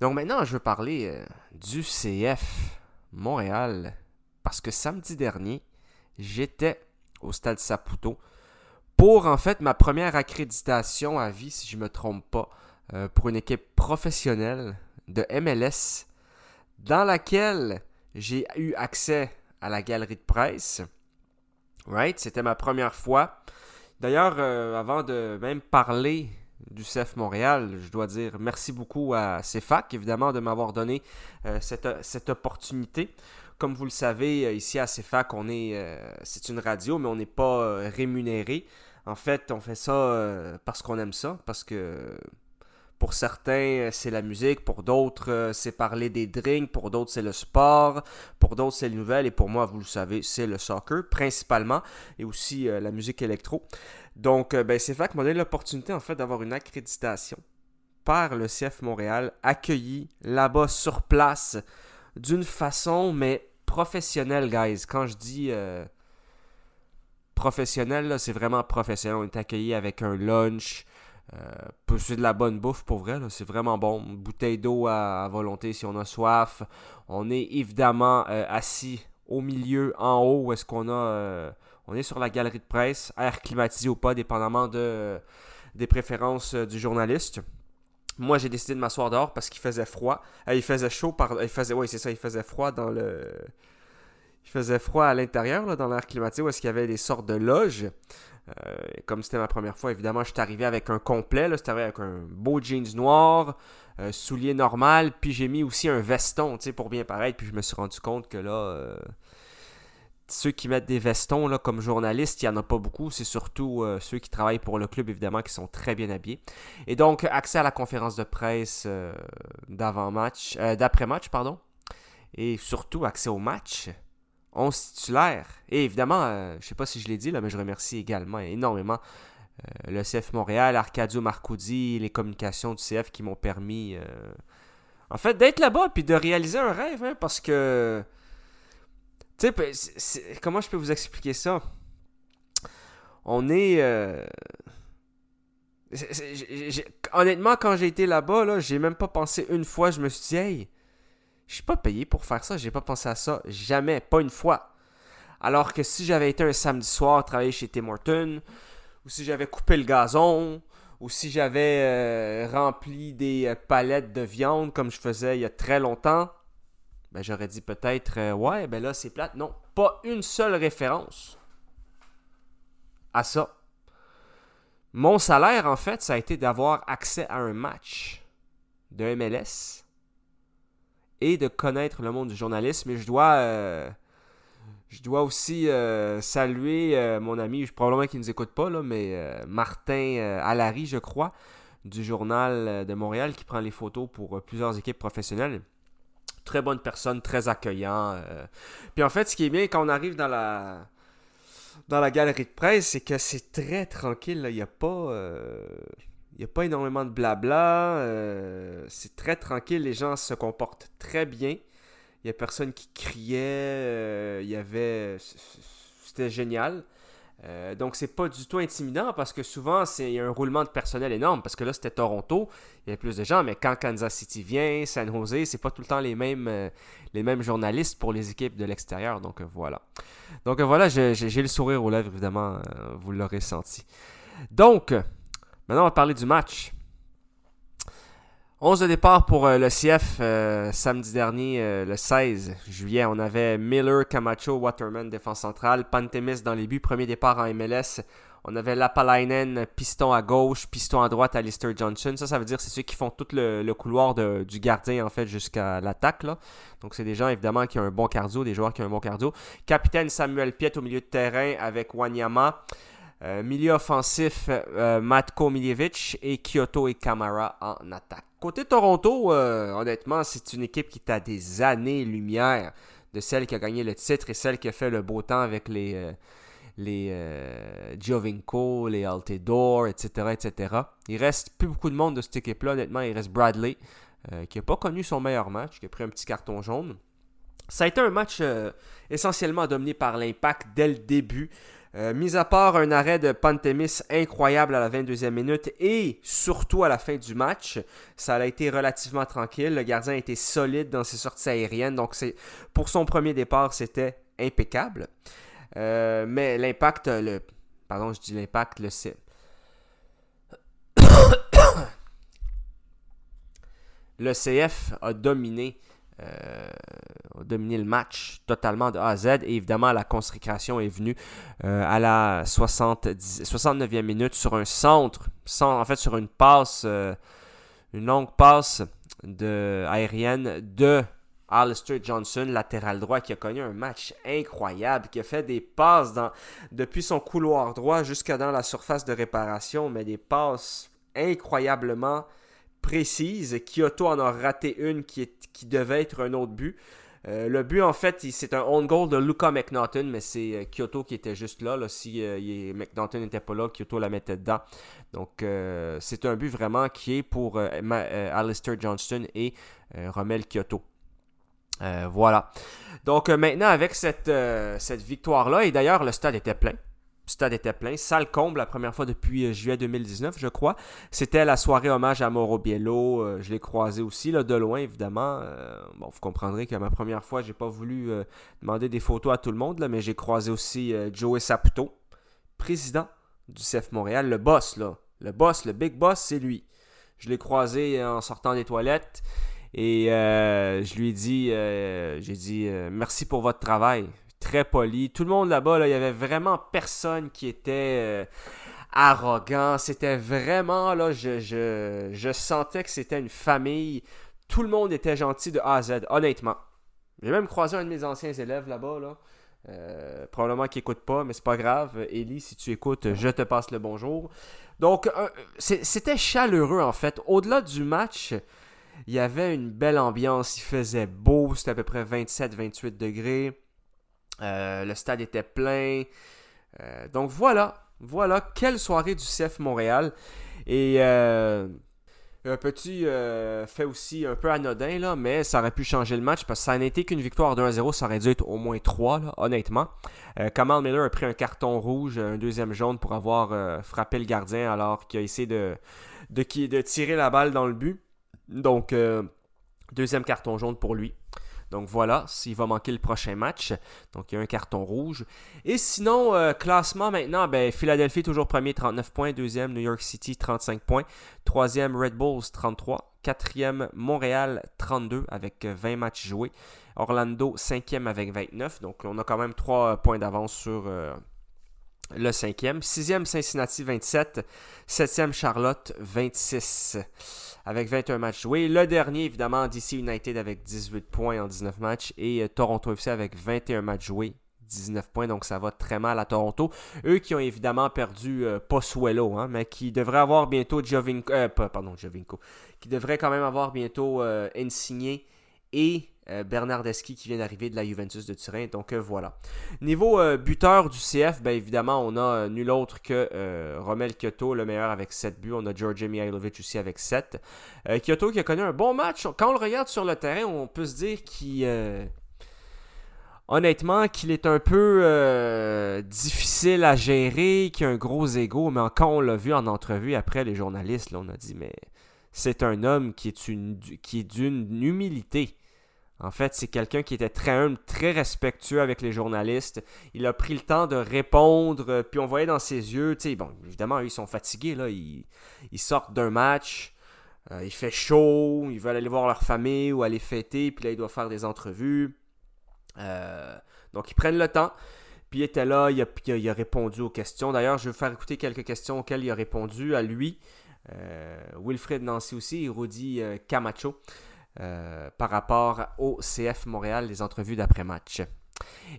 Donc maintenant, je veux parler du CF Montréal. Parce que samedi dernier, j'étais au stade Saputo pour en fait ma première accréditation à vie, si je ne me trompe pas, euh, pour une équipe professionnelle de MLS dans laquelle j'ai eu accès à la galerie de presse. Right? C'était ma première fois. D'ailleurs, euh, avant de même parler du CF Montréal, je dois dire merci beaucoup à CFAC, évidemment, de m'avoir donné euh, cette, opportunité. Comme vous le savez, euh, ici à CFAC, on est, euh, c'est une radio, mais on n'est pas euh, rémunéré. En fait, on fait ça parce qu'on aime ça, parce que pour certains, c'est la musique, pour d'autres, c'est parler des drinks, pour d'autres, c'est le sport, pour d'autres, c'est les nouvelles, et pour moi, vous le savez, c'est le soccer, principalement, et aussi la musique électro. Donc, ben, fait m'a donné l'opportunité, en fait, d'avoir une accréditation par le CF Montréal, accueilli là-bas sur place, d'une façon, mais professionnelle, guys. Quand je dis euh, professionnel, c'est vraiment professionnel. On est accueilli avec un lunch, euh, c'est de la bonne bouffe pour vrai, c'est vraiment bon. Une bouteille d'eau à, volonté si on a soif. On est évidemment euh, assis au milieu, en haut, est-ce qu'on a. Euh, on est sur la galerie de presse, air climatisé ou pas, dépendamment de, des préférences du journaliste. Moi, j'ai décidé de m'asseoir dehors parce qu'il faisait froid. Euh, il faisait chaud par. Il faisait. Oui, c'est ça, il faisait froid dans le. Il faisait froid à l'intérieur, dans l'air climatisé, où est-ce qu'il y avait des sortes de loges. Euh, comme c'était ma première fois, évidemment, je suis arrivé avec un complet. C'était arrivé avec un beau jeans noir, euh, soulier normal, puis j'ai mis aussi un veston, tu sais, pour bien paraître. Puis je me suis rendu compte que là, euh, ceux qui mettent des vestons là, comme journalistes, il n'y en a pas beaucoup. C'est surtout euh, ceux qui travaillent pour le club, évidemment, qui sont très bien habillés. Et donc, accès à la conférence de presse euh, euh, d'après-match, pardon. Et surtout, accès au match. 11 titulaires. Et évidemment, je ne sais pas si je l'ai dit, mais je remercie également énormément le CF Montréal, Arcadio Marcoudi, les communications du CF qui m'ont permis, en fait, d'être là-bas puis de réaliser un rêve, hein, parce que, tu sais, c'est- comment je peux vous expliquer ça? On est... euh, honnêtement, quand j'ai été là-bas, là, j'ai même pas pensé une fois, je me suis dit, hey, je suis pas payé pour faire ça, j'ai pas pensé à ça, jamais, pas une fois. Alors que si j'avais été un samedi soir travailler chez Tim Hortons, ou si j'avais coupé le gazon, ou si j'avais euh, rempli des euh, palettes de viande comme je faisais il y a très longtemps, ben j'aurais dit peut-être euh, ouais, ben là c'est plate. Non, pas une seule référence à ça. Mon salaire en fait, ça a été d'avoir accès à un match de MLS et de connaître le monde du journalisme. Et je dois euh, je aussi euh, saluer mon ami, probablement qu'il ne nous écoute pas, mais Martin Allary, je crois, du Journal de Montréal, qui prend les photos pour plusieurs équipes professionnelles. Très bonne personne, très accueillant. euh. Puis en fait, ce qui est bien quand on arrive dans la dans la galerie de presse, c'est que c'est très tranquille. Il n'y a pas euh, il y a pas énormément de blabla. euh, c'est très tranquille. Les gens se comportent très bien. Il n'y a personne qui criait. il y avait. C'était génial. Euh, donc, c'est pas du tout intimidant parce que souvent, il y a un roulement de personnel énorme. Parce que là, c'était Toronto, il y avait plus de gens. Mais quand Kansas City vient, San Jose, c'est pas tout le temps les mêmes, euh, journalistes pour les équipes de l'extérieur. Donc, euh, voilà. Donc, voilà, j'ai le sourire aux lèvres, évidemment. vous l'aurez senti. Donc, maintenant, on va parler du match. 11 de départ pour euh, le CF euh, samedi dernier, euh, le 16 juillet. On avait Miller, Camacho, Waterman, défense centrale, Pantemis dans les buts, premier départ en MLS. On avait Lapalainen, piston à gauche, piston à droite, Alistair Johnson. Ça, ça veut dire c'est ceux qui font tout le, couloir du gardien en fait jusqu'à l'attaque. Donc c'est des gens évidemment qui ont un bon cardio, des joueurs qui ont un bon cardio. Capitaine Samuel Piet au milieu de terrain avec Wanyama. Milieu offensif, Matko Miljevic et Kyoto et Kamara en attaque. Côté Toronto, euh, honnêtement, c'est une équipe qui est à des années-lumière de celle qui a gagné le titre et celle qui a fait le beau temps avec les, euh, les euh, les Altidore, etc., etc. Il reste plus beaucoup de monde de cette équipe-là, honnêtement. Il reste Bradley, euh, qui n'a pas connu son meilleur match, qui a pris un petit carton jaune. Ça a été un match euh, essentiellement dominé par l'impact dès le début. Euh, mis à part un arrêt de Pantemis incroyable à la 22e minute et surtout à la fin du match, ça a été relativement tranquille. Le gardien a été solide dans ses sorties aériennes, donc pour son premier départ, c'était impeccable. Euh, mais l'impact, le pardon, je dis l'impact, le le CF a dominé euh, a dominé le match totalement de A à Z. Et évidemment, la consécration est venue euh, à la 70, 69e minute sur un centre, en fait sur une passe, euh, une longue passe de, aérienne de Alistair Johnson, latéral droit, qui a connu un match incroyable, qui a fait des passes depuis son couloir droit jusqu'à dans la surface de réparation, mais des passes incroyablement précises. Kyoto en a raté une qui, devait être un autre but. Euh, le but, en fait, c'est un own goal de Luca McNaughton, mais c'est euh, Kyoto qui était juste là. là. Si euh, McNaughton n'était pas là, Kyoto la mettait dedans. Donc, c'est un but vraiment qui est pour Alistair Johnston et Romel Kyoto. Voilà. Donc, maintenant, avec cette, cette victoire-là, et d'ailleurs, le stade était plein. Le stade était plein. Salle comble la première fois depuis euh, juillet 2019, je crois. C'était la soirée hommage à Mauro Biello. Euh, je l'ai croisé aussi, là, de loin, évidemment. Euh, bon, vous comprendrez que ma première fois, j'ai pas voulu demander des photos à tout le monde, mais j'ai croisé aussi Joey Saputo, président du CF Montréal, le boss, là. Le boss, le big boss, c'est lui. Je l'ai croisé en sortant des toilettes et je lui ai dit, dit, merci pour votre travail. Très poli. Tout le monde là-bas, il y avait vraiment personne qui était arrogant. C'était vraiment, là, je, sentais que c'était une famille. Tout le monde était gentil de A à Z, honnêtement. J'ai même croisé un de mes anciens élèves là-bas, là. Euh, probablement qu'il n'écoute pas, mais c'est pas grave. Ellie, si tu écoutes, je te passe le bonjour. Donc, c'était chaleureux en fait. Au-delà du match, il y avait une belle ambiance. Il faisait beau, c'était à peu près 27-28 degrés. Euh, le stade était plein. Euh, donc voilà, voilà, quelle soirée du CF Montréal. Et un petit euh, fait aussi un peu anodin, là, mais ça aurait pu changer le match parce que ça n'a été qu'une victoire 2-0, ça aurait dû être au moins 3, honnêtement. Euh, Kamal Miller a pris un carton rouge, un deuxième jaune pour avoir euh, frappé le gardien alors qu'il a essayé de, de, de, tirer la balle dans le but. Donc, deuxième carton jaune pour lui. Donc voilà, s'il va manquer le prochain match. Donc il y a un carton rouge. Et sinon, euh, classement maintenant, ben, Philadelphie toujours premier, 39 points. Deuxième, New York City, 35 points. Troisième, Red Bulls, 33. Quatrième, Montréal, 32 avec 20 matchs joués. Orlando, cinquième avec 29. Donc on a quand même 3 points d'avance sur... Euh, le cinquième. Sixième, Cincinnati, 27. Septième, Charlotte, 26 avec 21 matchs joués. Le dernier, évidemment, DC United avec 18 points en 19 matchs et euh, Toronto FC avec 21 matchs joués. 19 points, donc ça va très mal à Toronto. Eux qui ont évidemment perdu euh, hein, mais qui devraient avoir bientôt Jovinko, euh, pardon, Jovinko, qui devrait quand même avoir bientôt Insigné et euh, Bernardeschi qui vient d'arriver de la Juventus de Turin. Donc euh, voilà. Niveau euh, buteur du CF, bien évidemment, on a nul autre que Romel Kyoto, le meilleur avec 7 buts. On a George Mihailovic aussi avec 7. Kyoto qui a connu un bon match. Quand on le regarde sur le terrain, on peut se dire qu'il honnêtement, qu'il est un peu difficile à gérer, qu'il a un gros ego, mais quand on l'a vu en entrevue après les journalistes, on a dit, mais c'est un homme qui est d'une humilité en fait, c'est quelqu'un qui était très humble, très respectueux avec les journalistes. Il a pris le temps de répondre, euh, puis on voyait dans ses yeux, tu sais, bon, évidemment, ils sont fatigués, là, ils, sortent d'un match, euh, il fait chaud, ils veulent aller voir leur famille ou aller fêter, puis là, ils doivent faire des entrevues. Euh, donc, ils prennent le temps. Puis il était là, il a, il a, répondu aux questions. D'ailleurs, je vais faire écouter quelques questions auxquelles il a répondu à lui. Wilfred Nancy aussi, et Rudy Camacho. Euh, par rapport au CF Montréal, les entrevues d'après-match.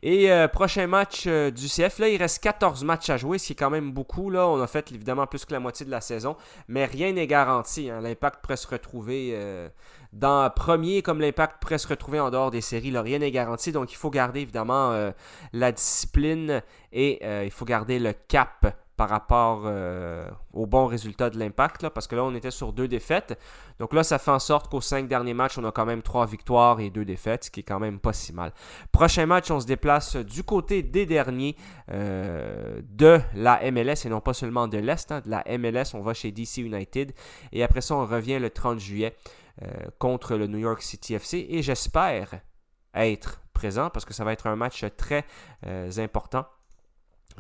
Et euh, prochain match euh, du CF, là, il reste 14 matchs à jouer, ce qui est quand même beaucoup. Là. On a fait évidemment plus que la moitié de la saison, mais rien n'est garanti. Hein. L'impact pourrait se retrouver dans premier, comme l'impact pourrait se retrouver en dehors des séries. Rien n'est garanti, donc il faut garder évidemment la discipline et il faut garder le cap par rapport euh, au bon résultat de l'impact, parce que là, on était sur deux défaites. Donc là, ça fait en sorte qu'aux cinq derniers matchs, on a quand même trois victoires et deux défaites, ce qui est quand même pas si mal. Prochain match, on se déplace du côté des derniers euh, de la MLS, et non pas seulement de l'Est, hein, de la MLS, on va chez DC United, et après ça, on revient le 30 juillet euh, contre le New York City FC, et j'espère être présent, parce que ça va être un match très important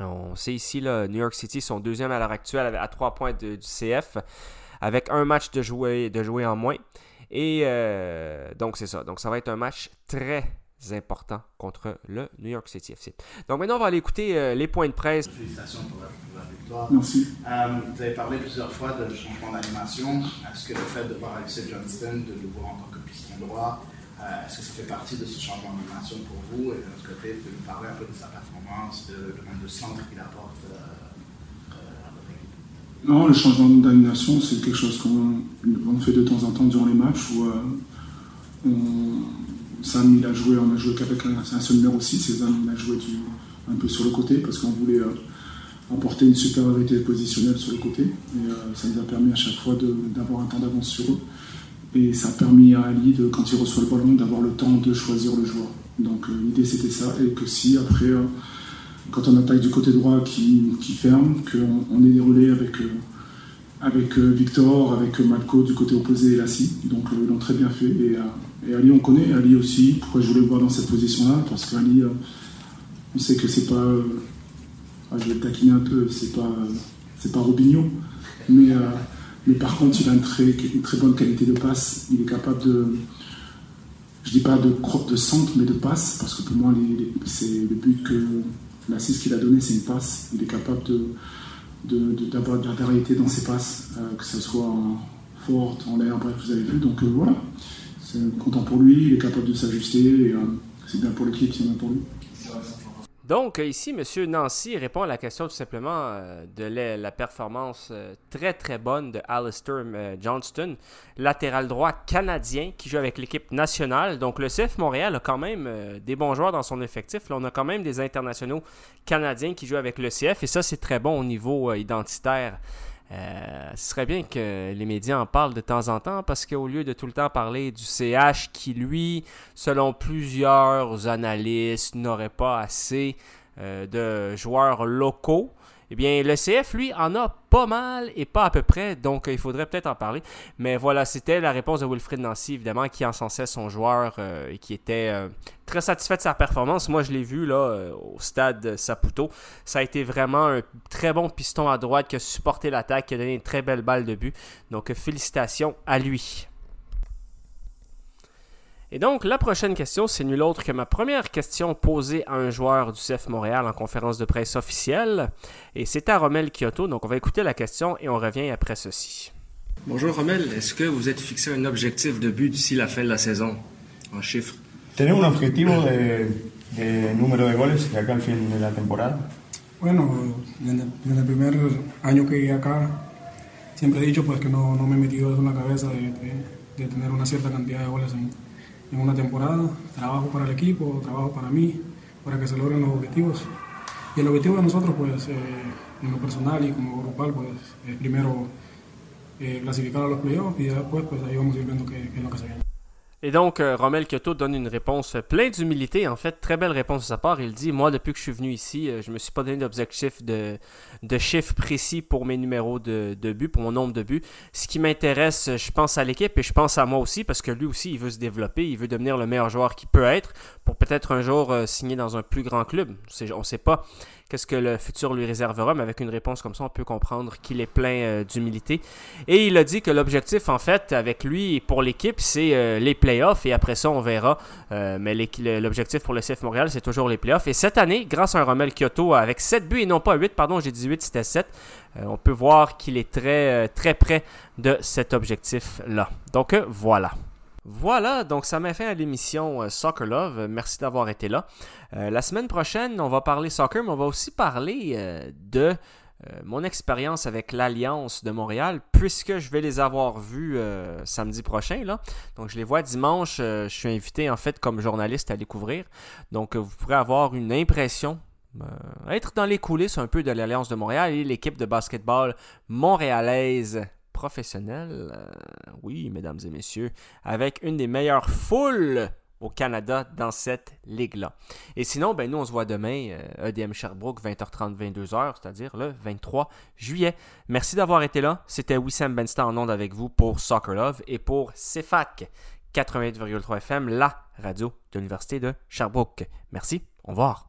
on sait ici, là, New York City sont deuxième à l'heure actuelle à 3 points du CF, avec un match de jouer, de jouer en moins. Et euh, donc, c'est ça. Donc, ça va être un match très important contre le New York City FC. Donc, maintenant, on va aller écouter euh, les points de presse. Félicitations pour la, victoire. Merci. Euh, vous avez parlé plusieurs fois de changement d'animation. Est-ce que le fait de voir Alexis Johnston, de le voir en tant que piston droit, euh, est-ce que ça fait partie de ce changement d'animation pour vous? Et de l'autre côté, vous nous parler un peu de sa performance, de, de, de centre qu'il apporte euh, euh, à votre équipe? Non, le changement d'animation, c'est quelque chose qu'on fait de temps en temps durant les matchs où on, Sam, il a joué, on a joué qu'avec un, seul numéro 6, et Sam, il a joué un peu sur le côté parce qu'on voulait apporter une supériorité positionnelle sur le côté. Et ça nous a permis à chaque fois d'avoir un temps d'avance sur eux. Et ça a permis à Ali, de, quand il reçoit le ballon, d'avoir le temps de choisir le joueur. Donc euh, l'idée c'était ça, et que si après, euh, quand on attaque du côté droit qui, qui ferme, qu'on on ait des relais avec, euh, avec Victor, avec Malco du côté opposé et Lassie. Donc ils l'ont très bien fait. Et, Ali, on connaît Ali aussi. Pourquoi je voulais le voir dans cette position-là? Parce qu'Ali, on sait que c'est pas. Ah, je vais taquiner un peu, c'est pas, c'est pas Robinho. Mais mais par contre, il a une très, bonne qualité de passe. Il est capable de, je dis pas de, de centre, mais de passe, parce que pour moi, c'est le but que l'assist qu'il a donné, c'est une passe. Il est capable d'avoir de, la variété dans ses passes, euh, que ce soit en forte, en l'air, bref, vous avez vu. Donc euh, voilà, c'est content pour lui, il est capable de s'ajuster, et euh, c'est bien pour l'équipe, c'est bien pour lui. Donc, ici, M. Nancy répond à la question tout simplement euh, de la, performance euh, très très bonne de Alistair euh, Johnston, latéral droit canadien qui joue avec l'équipe nationale. Donc, le CF Montréal a quand même des bons joueurs dans son effectif. Là, on a quand même des internationaux canadiens qui jouent avec le CF et ça, c'est très bon au niveau identitaire. Euh, ce serait bien que les médias en parlent de temps en temps parce qu'au lieu de tout le temps parler du CH qui, lui, selon plusieurs analystes, n'aurait pas assez euh, de joueurs locaux, eh bien, le CF, lui, en a pas mal et pas à peu près, donc il faudrait peut-être en parler. Mais voilà, c'était la réponse de Wilfried Nancy, évidemment, qui encensait son joueur euh, et qui était euh, très satisfait de sa performance. Moi, je l'ai vu là euh, au stade Saputo. Ça a été vraiment un très bon piston à droite qui a supporté l'attaque, qui a donné une très belle balle de but. Donc, félicitations à lui. Et donc, la prochaine question, c'est nul autre que ma première question posée à un joueur du CF Montréal en conférence de presse officielle. Et c'est à Romel Kyoto. Donc, on va écouter la question et on revient après ceci. Bonjour Romel, est-ce que vous êtes fixé un objectif de but d'ici la fin de la saison, en chiffres Tenemos un objetivo de, de número de goles de acá al fin de la temporada. Bueno, desde, desde el primer año que llegué acá, siempre he dicho pues que no, no me he metido en la cabeza de, de, de tener una cierta cantidad de goles en, en una temporada. Trabajo para el equipo, trabajo para mí, para que se logren los objetivos. Y el objetivo de nosotros, pues, eh, en lo personal y como grupal, pues, es primero eh, clasificar a los playoffs y después, pues, ahí vamos a ir viendo qué, qué es lo que se viene. Et donc, euh, Romel Kyoto donne une réponse pleine d'humilité. En fait, très belle réponse de sa part. Il dit Moi, depuis que je suis venu ici, euh, je me suis pas donné d'objectif de, de chiffres précis pour mes numéros de, de buts, pour mon nombre de buts. Ce qui m'intéresse, je pense à l'équipe et je pense à moi aussi parce que lui aussi, il veut se développer. Il veut devenir le meilleur joueur qu'il peut être pour peut-être un jour euh, signer dans un plus grand club. On ne sait pas qu'est-ce que le futur lui réservera, mais avec une réponse comme ça, on peut comprendre qu'il est plein euh, d'humilité. Et il a dit que l'objectif, en fait, avec lui et pour l'équipe, c'est euh, les playoffs, et après ça, on verra. Euh, mais l'objectif pour le CF Montréal, c'est toujours les playoffs. Et cette année, grâce à un Romel Kyoto avec 7 buts et non pas 8, pardon, j'ai dit 8, c'était 7, on peut voir qu'il est très, très près de cet objectif-là. Donc voilà. Voilà, donc ça m'a fait à l'émission euh, Soccer Love. Merci d'avoir été là. Euh, la semaine prochaine, on va parler soccer, mais on va aussi parler euh, de euh, mon expérience avec l'Alliance de Montréal, puisque je vais les avoir vus euh, samedi prochain. Donc je les vois dimanche. je suis invité en fait comme journaliste à les couvrir. Donc vous pourrez avoir une impression être dans les coulisses un peu de l'Alliance de Montréal et l'équipe de basketball montréalaise professionnel, euh, oui, mesdames et messieurs, avec une des meilleures foules au Canada dans cette ligue-là. Et sinon, ben, nous, on se voit demain, EDM euh, e Sherbrooke, 20h30, 22h, c'est-à-dire le 23 juillet. Merci d'avoir été là. C'était Wissam Benstar en onde avec vous pour Soccer Love et pour CFAC 88,3 FM, la radio de l'Université de Sherbrooke. Merci, au revoir.